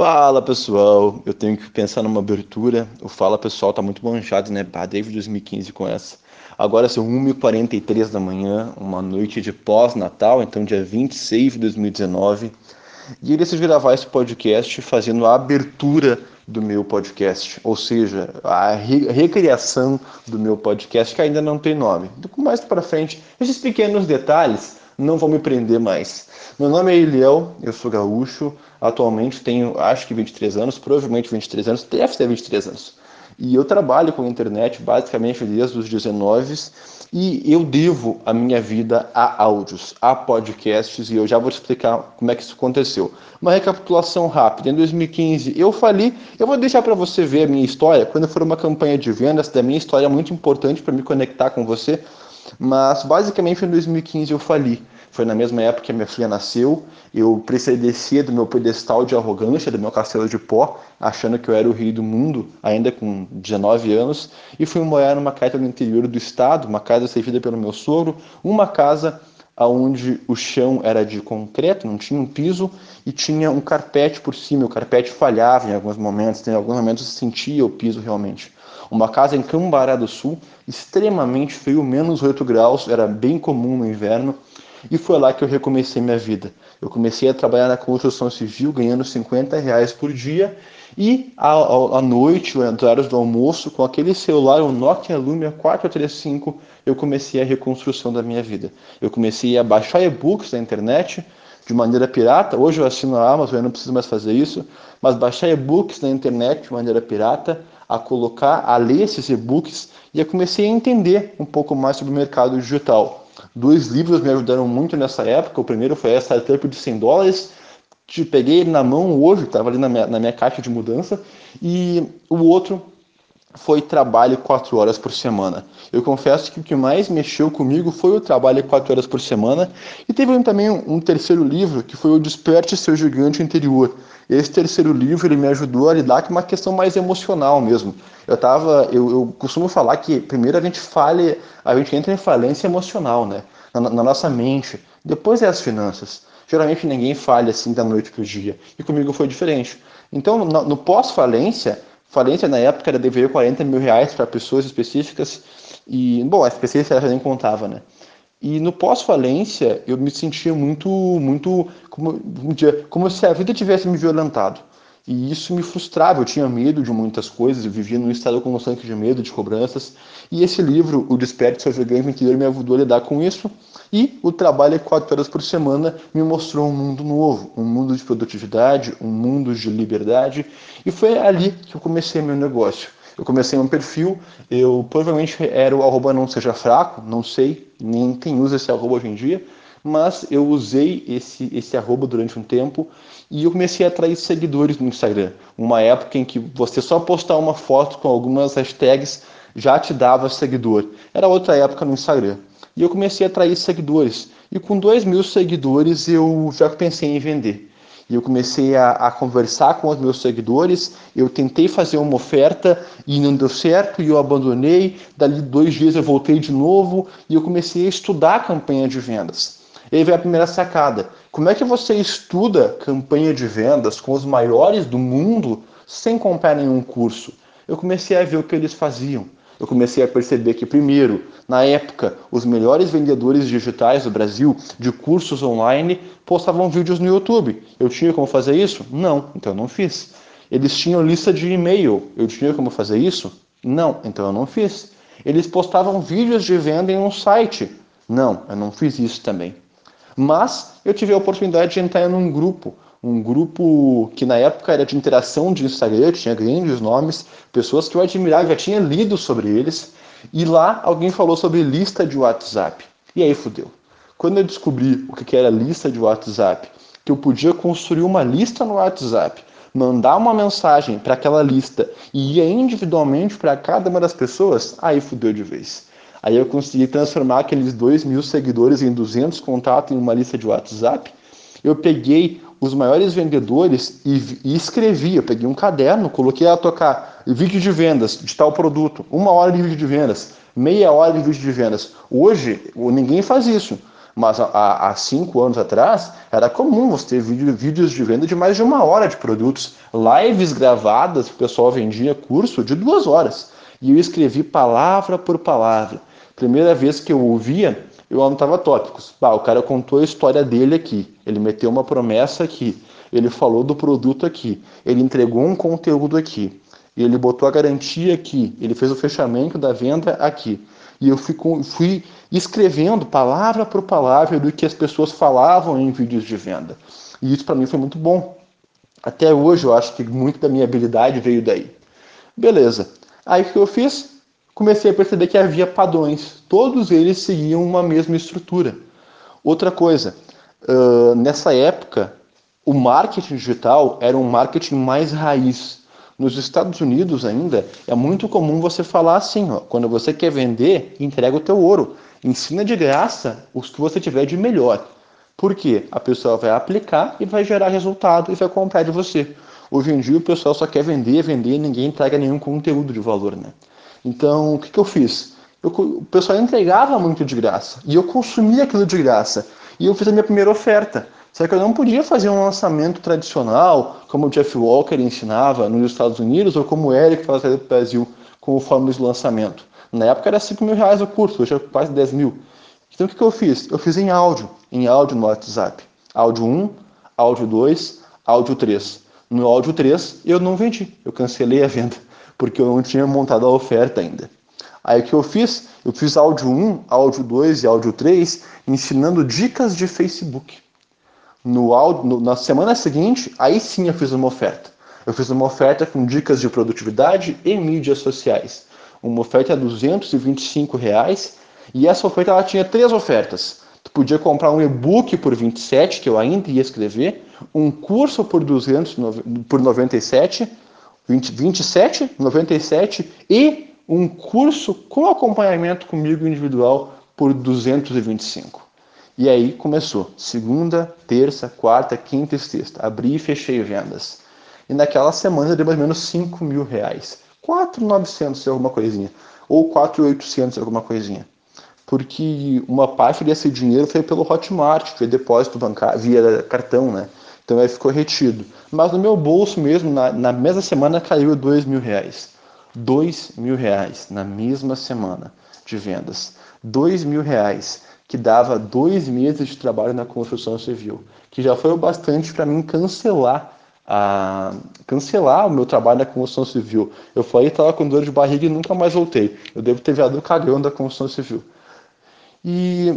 Fala pessoal, eu tenho que pensar numa abertura. O Fala pessoal tá muito manchado, né? Ah, desde 2015 com essa. Agora são 1h43 da manhã, uma noite de pós-natal, então dia 26 de 2019. E eu decidi gravar esse podcast fazendo a abertura do meu podcast, ou seja, a recriação do meu podcast que ainda não tem nome. Mais para frente, esses pequenos detalhes não vão me prender mais. Meu nome é Eliel, eu sou gaúcho, atualmente tenho acho que 23 anos, provavelmente 23 anos, deve ter 23 anos. E eu trabalho com internet basicamente desde os 19 e eu devo a minha vida a áudios, a podcasts e eu já vou te explicar como é que isso aconteceu. Uma recapitulação rápida. Em 2015 eu fali, eu vou deixar para você ver a minha história quando for uma campanha de vendas da minha história muito importante para me conectar com você. Mas basicamente em 2015 eu fali. Foi na mesma época que a minha filha nasceu. Eu descer do meu pedestal de arrogância, do meu castelo de pó, achando que eu era o rei do mundo, ainda com 19 anos, e fui morar numa casa no interior do estado, uma casa servida pelo meu sogro, uma casa onde o chão era de concreto, não tinha um piso e tinha um carpete por cima. O carpete falhava em alguns momentos, em alguns momentos se sentia o piso realmente. Uma casa em Cambará do Sul, extremamente frio, menos 8 graus, era bem comum no inverno. E foi lá que eu recomecei minha vida. Eu comecei a trabalhar na construção civil, ganhando 50 reais por dia. E à, noite, nos horários do almoço, com aquele celular, o Nokia Lumia 435, eu comecei a reconstrução da minha vida. Eu comecei a baixar e-books da internet de maneira pirata. Hoje eu assino a Amazon, eu não preciso mais fazer isso. Mas baixar e-books na internet de maneira pirata, a colocar, a ler esses e-books e eu comecei a entender um pouco mais sobre o mercado digital. Dois livros me ajudaram muito nessa época. O primeiro foi a Startup de 100 dólares. Te peguei ele na mão hoje, estava ali na minha, na minha caixa de mudança. E o outro foi trabalho quatro horas por semana. Eu confesso que o que mais mexeu comigo foi o trabalho quatro horas por semana. E teve também um, terceiro livro, que foi o Desperte Seu Gigante Interior. Esse terceiro livro ele me ajudou a lidar com uma questão mais emocional mesmo. Eu tava, eu, eu costumo falar que primeiro a gente fale, a gente entra em falência emocional, né? Na, na nossa mente. Depois é as finanças. Geralmente ninguém falha assim da noite para o dia. E comigo foi diferente. Então, no, no pós-falência, falência na época era dever 40 mil reais para pessoas específicas. E, bom, a específica já nem contava, né? E no pós-falência, eu me sentia muito, muito como, como se a vida tivesse me violentado. E isso me frustrava, eu tinha medo de muitas coisas, eu vivia num estado constante de medo, de cobranças. E esse livro, O Desperte Seu Gigante Interior, me ajudou a lidar com isso. E o trabalho quatro horas por semana me mostrou um mundo novo, um mundo de produtividade, um mundo de liberdade. E foi ali que eu comecei meu negócio. Eu comecei um perfil, eu provavelmente era o arroba não seja fraco, não sei, nem quem usa esse arroba hoje em dia, mas eu usei esse, esse arroba durante um tempo e eu comecei a atrair seguidores no Instagram. Uma época em que você só postar uma foto com algumas hashtags já te dava seguidor. Era outra época no Instagram. E eu comecei a atrair seguidores. E com dois mil seguidores eu já pensei em vender. E eu comecei a, a, conversar com os meus seguidores. Eu tentei fazer uma oferta e não deu certo, e eu abandonei. Dali dois dias eu voltei de novo e eu comecei a estudar a campanha de vendas. E aí veio a primeira sacada. Como é que você estuda campanha de vendas com os maiores do mundo sem comprar nenhum curso? Eu comecei a ver o que eles faziam eu comecei a perceber que, primeiro, na época, os melhores vendedores digitais do Brasil de cursos online postavam vídeos no YouTube. Eu tinha como fazer isso? Não, então eu não fiz. Eles tinham lista de e-mail. Eu tinha como fazer isso? Não, então eu não fiz. Eles postavam vídeos de venda em um site. Não, eu não fiz isso também. Mas eu tive a oportunidade de entrar em um grupo um grupo que na época era de interação de Instagram, tinha grandes nomes, pessoas que eu admirava, já tinha lido sobre eles, e lá alguém falou sobre lista de WhatsApp. E aí fudeu. Quando eu descobri o que era lista de WhatsApp, que eu podia construir uma lista no WhatsApp, mandar uma mensagem para aquela lista e ir individualmente para cada uma das pessoas, aí fudeu de vez. Aí eu consegui transformar aqueles 2 mil seguidores em 200 contatos em uma lista de WhatsApp. Eu peguei os maiores vendedores e, e escrevi. Eu peguei um caderno, coloquei a tocar vídeo de vendas de tal produto, uma hora de vídeo de vendas, meia hora de vídeo de vendas. Hoje, ninguém faz isso. Mas há, há cinco anos atrás era comum você ter vídeo, vídeos de venda de mais de uma hora de produtos, lives gravadas, o pessoal vendia curso de duas horas. E eu escrevi palavra por palavra. Primeira vez que eu ouvia, eu anotava tópicos. O cara contou a história dele aqui, ele meteu uma promessa aqui, ele falou do produto aqui, ele entregou um conteúdo aqui, ele botou a garantia aqui, ele fez o fechamento da venda aqui. E eu fui, fui escrevendo palavra por palavra do que as pessoas falavam em vídeos de venda. E isso para mim foi muito bom. Até hoje eu acho que muito da minha habilidade veio daí. Beleza. Aí o que eu fiz? Comecei a perceber que havia padrões. Todos eles seguiam uma mesma estrutura. Outra coisa, uh, nessa época, o marketing digital era um marketing mais raiz. Nos Estados Unidos ainda é muito comum você falar assim, ó, quando você quer vender, entrega o teu ouro, ensina de graça os que você tiver de melhor. Por quê? A pessoa vai aplicar e vai gerar resultado e vai comprar de você. Hoje em dia o pessoal só quer vender, vender, ninguém entrega nenhum conteúdo de valor, né? Então, o que, que eu fiz? Eu, o pessoal entregava muito de graça e eu consumia aquilo de graça. E eu fiz a minha primeira oferta. Só que eu não podia fazer um lançamento tradicional, como o Jeff Walker ensinava nos Estados Unidos, ou como o Eric fazia no Brasil, com o fórmula de lançamento. Na época era 5 mil reais o curso, hoje é quase 10 mil. Então o que, que eu fiz? Eu fiz em áudio, em áudio no WhatsApp. Áudio 1, áudio 2, áudio 3. No áudio 3 eu não vendi, eu cancelei a venda, porque eu não tinha montado a oferta ainda. Aí o que eu fiz? Eu fiz áudio 1, áudio 2 e áudio 3 ensinando dicas de Facebook no áudio, no, na semana seguinte, aí sim eu fiz uma oferta. Eu fiz uma oferta com dicas de produtividade e mídias sociais. Uma oferta a 225 reais e essa oferta ela tinha três ofertas. Tu podia comprar um e-book por 27, que eu ainda ia escrever, um curso por 200 por 97, 20, 27, 97 e um curso com acompanhamento comigo individual por 225. E aí começou. Segunda, terça, quarta, quinta e sexta. Abri e fechei vendas. E naquela semana deu mais ou menos 5 mil reais. 4,900 alguma coisinha. Ou 4,800 alguma coisinha. Porque uma parte desse dinheiro foi pelo Hotmart, foi depósito bancário, via cartão, né? Então aí ficou retido. Mas no meu bolso mesmo, na, na mesma semana, caiu 2 mil reais. 2 mil reais na mesma semana de vendas. 2 mil reais que dava dois meses de trabalho na construção civil, que já foi o bastante para mim cancelar a cancelar o meu trabalho na construção civil. Eu falei estava com dor de barriga e nunca mais voltei. Eu devo ter virado o cagão da construção civil. E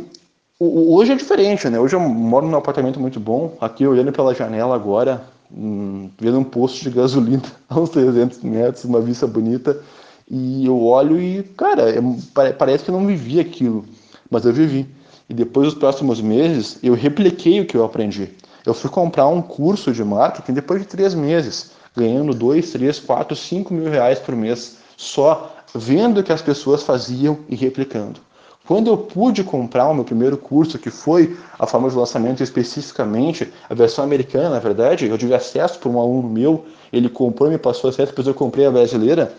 hoje é diferente, né? Hoje eu moro num apartamento muito bom, aqui olhando pela janela agora, hum, vendo um posto de gasolina a uns 300 metros, uma vista bonita, e eu olho e, cara, é, parece que eu não vivi aquilo, mas eu vivi. E depois dos próximos meses, eu repliquei o que eu aprendi. Eu fui comprar um curso de marketing depois de três meses, ganhando dois, três, quatro, cinco mil reais por mês, só vendo o que as pessoas faziam e replicando. Quando eu pude comprar o meu primeiro curso, que foi a forma de lançamento especificamente, a versão americana, na verdade, eu tive acesso por um aluno meu, ele comprou e me passou acesso, depois eu comprei a brasileira,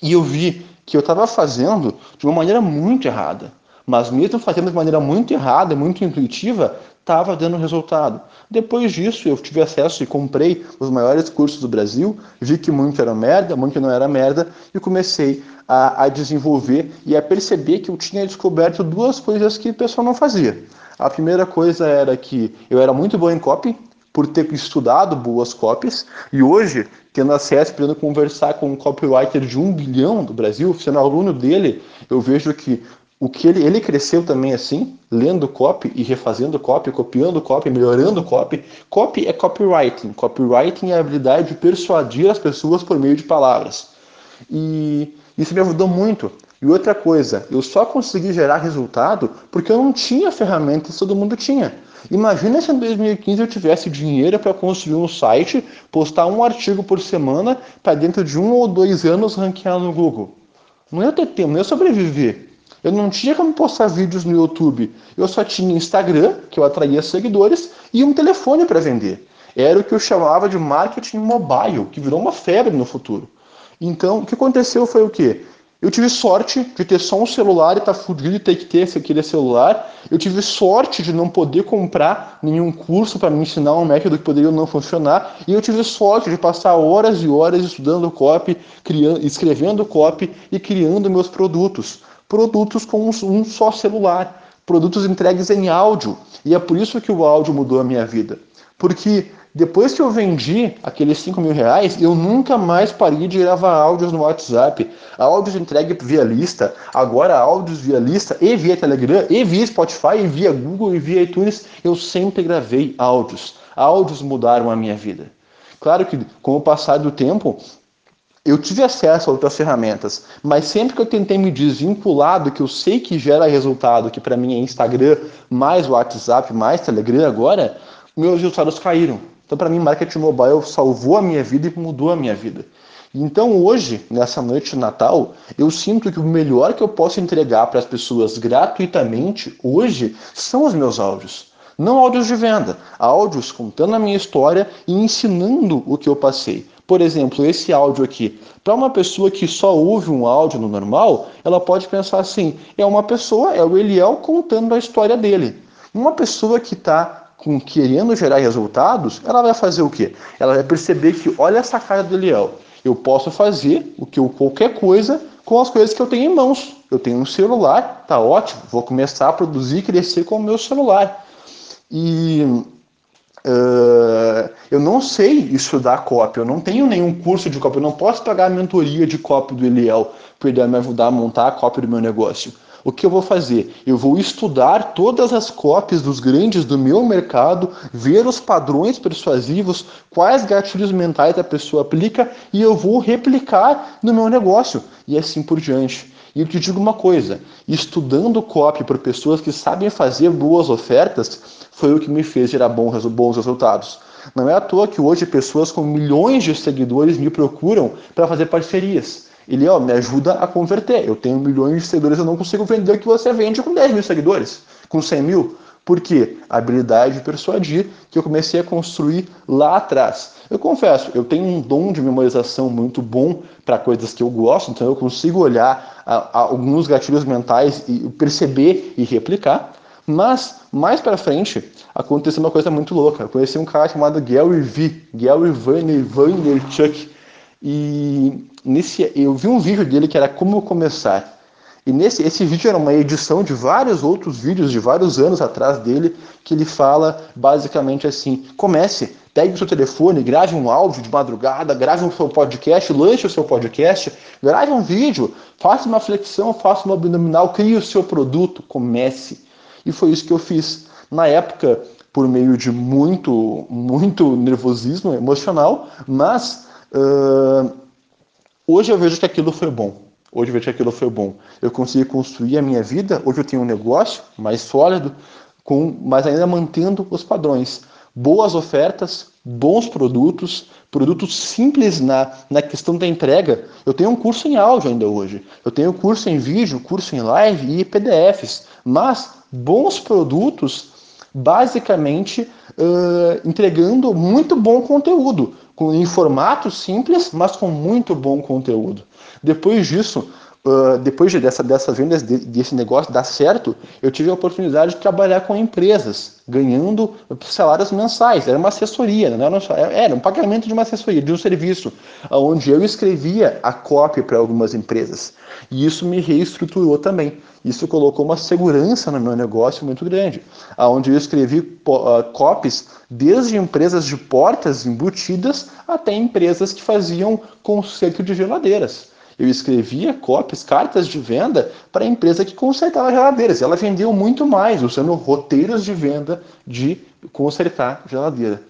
e eu vi que eu estava fazendo de uma maneira muito errada mas mesmo fazendo de maneira muito errada, muito intuitiva, estava dando resultado. Depois disso, eu tive acesso e comprei os maiores cursos do Brasil, vi que muito era merda, muito não era merda, e comecei a, a desenvolver e a perceber que eu tinha descoberto duas coisas que o pessoal não fazia. A primeira coisa era que eu era muito bom em copy, por ter estudado boas copies, e hoje, tendo acesso, podendo conversar com um copywriter de um bilhão do Brasil, sendo aluno dele, eu vejo que o que ele, ele cresceu também assim, lendo copy e refazendo copy, copiando copy, melhorando copy. Copy é copywriting. Copywriting é a habilidade de persuadir as pessoas por meio de palavras. E isso me ajudou muito. E outra coisa, eu só consegui gerar resultado porque eu não tinha ferramentas que todo mundo tinha. Imagina se em 2015 eu tivesse dinheiro para construir um site, postar um artigo por semana para dentro de um ou dois anos ranquear no Google. Não ia ter tempo, não ia sobreviver. Eu não tinha como postar vídeos no YouTube. Eu só tinha Instagram, que eu atraía seguidores, e um telefone para vender. Era o que eu chamava de marketing mobile, que virou uma febre no futuro. Então, o que aconteceu foi o quê? Eu tive sorte de ter só um celular e tá fudido e ter que ter aquele celular. Eu tive sorte de não poder comprar nenhum curso para me ensinar um método que poderia não funcionar. E eu tive sorte de passar horas e horas estudando copy, criando, escrevendo copy e criando meus produtos. Produtos com um só celular. Produtos entregues em áudio. E é por isso que o áudio mudou a minha vida. Porque depois que eu vendi aqueles 5 mil reais, eu nunca mais parei de gravar áudios no WhatsApp. Áudios entregue via lista, agora áudios via lista e via Telegram, e via Spotify, e via Google, e via iTunes. Eu sempre gravei áudios. Áudios mudaram a minha vida. Claro que com o passar do tempo, eu tive acesso a outras ferramentas, mas sempre que eu tentei me desvincular do que eu sei que gera resultado, que para mim é Instagram, mais WhatsApp, mais Telegram agora, meus resultados caíram. Então, para mim, marketing mobile salvou a minha vida e mudou a minha vida. Então, hoje, nessa noite de Natal, eu sinto que o melhor que eu posso entregar para as pessoas gratuitamente hoje são os meus áudios. Não áudios de venda, áudios contando a minha história e ensinando o que eu passei. Por exemplo, esse áudio aqui. Para uma pessoa que só ouve um áudio no normal, ela pode pensar assim: é uma pessoa, é o Eliel contando a história dele. Uma pessoa que está com querendo gerar resultados, ela vai fazer o quê? Ela vai perceber que, olha essa cara do Eliel, eu posso fazer o que eu, qualquer coisa com as coisas que eu tenho em mãos. Eu tenho um celular, tá ótimo, vou começar a produzir e crescer com o meu celular. E uh, eu não sei estudar copy, eu não tenho nenhum curso de copy, eu não posso pagar a mentoria de copy do Eliel para ele me ajudar a montar a copy do meu negócio. O que eu vou fazer? Eu vou estudar todas as cópias dos grandes do meu mercado, ver os padrões persuasivos, quais gatilhos mentais a pessoa aplica e eu vou replicar no meu negócio e assim por diante. E eu te digo uma coisa: estudando copy por pessoas que sabem fazer boas ofertas foi o que me fez gerar bons, bons resultados. Não é à toa que hoje pessoas com milhões de seguidores me procuram para fazer parcerias. Ele, ó, me ajuda a converter. Eu tenho milhões de seguidores, eu não consigo vender o que você vende com 10 mil seguidores, com 100 mil. Por quê? A habilidade de persuadir que eu comecei a construir lá atrás. Eu confesso, eu tenho um dom de memorização muito bom para coisas que eu gosto, então eu consigo olhar a, a alguns gatilhos mentais e perceber e replicar. Mas, mais para frente, aconteceu uma coisa muito louca. Eu conheci um cara chamado Gary V, Gary Vaynerchuk, e nesse, eu vi um vídeo dele que era como começar. E nesse esse vídeo era uma edição de vários outros vídeos de vários anos atrás dele, que ele fala basicamente assim: comece, pegue o seu telefone, grave um áudio de madrugada, grave um seu podcast, lanche o seu podcast, grave um vídeo, faça uma flexão, faça uma abdominal, crie o seu produto, comece. E foi isso que eu fiz. Na época, por meio de muito, muito nervosismo emocional, mas uh, Hoje eu vejo que aquilo foi bom. Hoje eu vejo que aquilo foi bom. Eu consegui construir a minha vida. Hoje eu tenho um negócio mais sólido, com, mas ainda mantendo os padrões. Boas ofertas, bons produtos, produtos simples na, na questão da entrega. Eu tenho um curso em áudio ainda hoje. Eu tenho curso em vídeo, curso em live e PDFs. Mas bons produtos, basicamente uh, entregando muito bom conteúdo em formato simples, mas com muito bom conteúdo. Depois disso, uh, depois dessa, dessas vendas, desse negócio dar certo, eu tive a oportunidade de trabalhar com empresas, ganhando salários mensais. Era uma assessoria, não era, era um pagamento de uma assessoria, de um serviço, onde eu escrevia a cópia para algumas empresas. E isso me reestruturou também. Isso colocou uma segurança no meu negócio muito grande, aonde eu escrevi uh, copies desde empresas de portas embutidas até empresas que faziam conserto de geladeiras. Eu escrevia copies, cartas de venda para a empresa que consertava geladeiras. Ela vendeu muito mais usando roteiros de venda de consertar geladeira.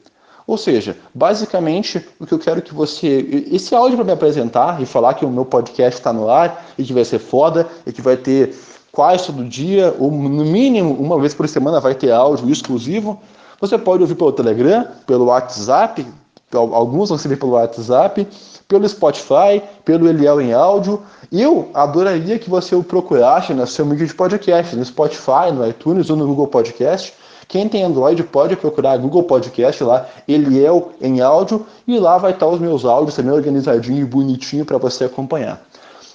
Ou seja, basicamente o que eu quero que você. Esse áudio para me apresentar e falar que o meu podcast está no ar e que vai ser foda e que vai ter quase todo dia, ou no mínimo uma vez por semana vai ter áudio exclusivo. Você pode ouvir pelo Telegram, pelo WhatsApp, alguns vão receber pelo WhatsApp, pelo Spotify, pelo Eliel em áudio. Eu adoraria que você o procurasse no seu mídia de podcast, no Spotify, no iTunes ou no Google Podcast. Quem tem Android pode procurar Google Podcast lá, Eliel em áudio, e lá vai estar os meus áudios também organizadinho e bonitinho para você acompanhar.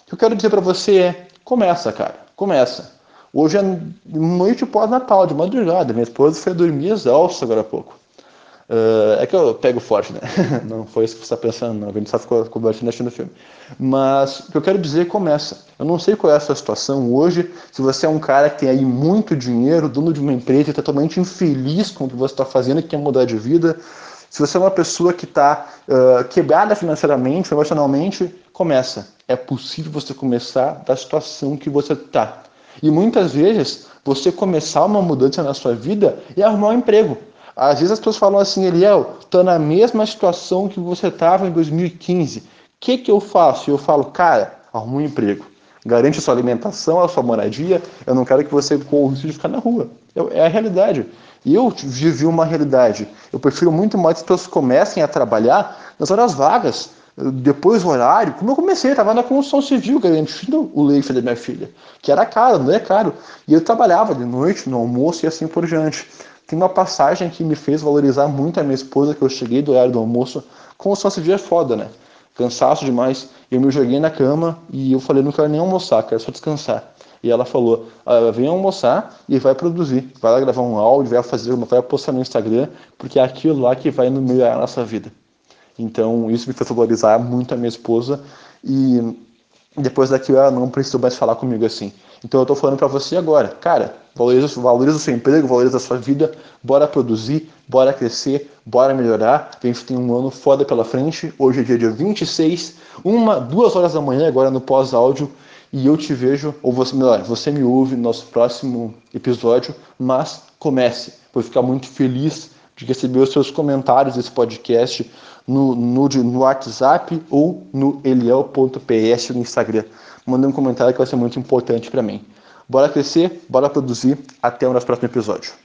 O que eu quero dizer para você é: começa, cara, começa. Hoje é noite pós-natal, de madrugada. Minha esposa foi dormir exausta agora há pouco. Uh, é que eu pego forte, né? Não foi isso que você está pensando, não. A gente só ficou conversando assistindo o filme. Mas o que eu quero dizer é começa. Eu não sei qual é a sua situação hoje. Se você é um cara que tem aí muito dinheiro, dono de uma empresa e está totalmente infeliz com o que você está fazendo e quer mudar de vida. Se você é uma pessoa que está uh, quebrada financeiramente, emocionalmente, começa. É possível você começar da situação que você está. E muitas vezes você começar uma mudança na sua vida e arrumar um emprego. Às vezes as pessoas falam assim, Eliel, estou na mesma situação que você estava em 2015. O que, que eu faço? Eu falo, cara, arruma um emprego. Garante a sua alimentação, a sua moradia. Eu não quero que você corra o risco de ficar na rua. Eu, é a realidade. Eu vivi uma realidade. Eu prefiro muito mais que as pessoas comecem a trabalhar nas horas vagas depois do horário, como eu comecei, estava na construção civil garantindo o leite da minha filha, que era caro, não é caro. E eu trabalhava de noite, no almoço e assim por diante. Tem uma passagem que me fez valorizar muito a minha esposa, que eu cheguei do horário do almoço. Construção civil é foda, né? Cansaço demais. Eu me joguei na cama e eu falei, não quero nem almoçar, quero só descansar. E ela falou, ah, vem almoçar e vai produzir. Vai lá gravar um áudio, vai fazer, vai postar no Instagram, porque é aquilo lá que vai melhorar a nossa vida. Então isso me fez valorizar muito a minha esposa e depois daquilo ela não precisou mais falar comigo assim. Então eu estou falando para você agora, cara, valoriza, valoriza o seu emprego, valoriza a sua vida, bora produzir, bora crescer, bora melhorar. A gente tem um ano foda pela frente. Hoje é dia, dia 26, uma, duas horas da manhã, agora no pós-áudio. E eu te vejo, ou você, melhor, você me ouve no nosso próximo episódio, mas comece. Vou ficar muito feliz de receber os seus comentários desse podcast no, no, no WhatsApp ou no eliel.ps no Instagram manda um comentário que vai ser muito importante para mim. Bora crescer, bora produzir. Até o nosso próximo episódio.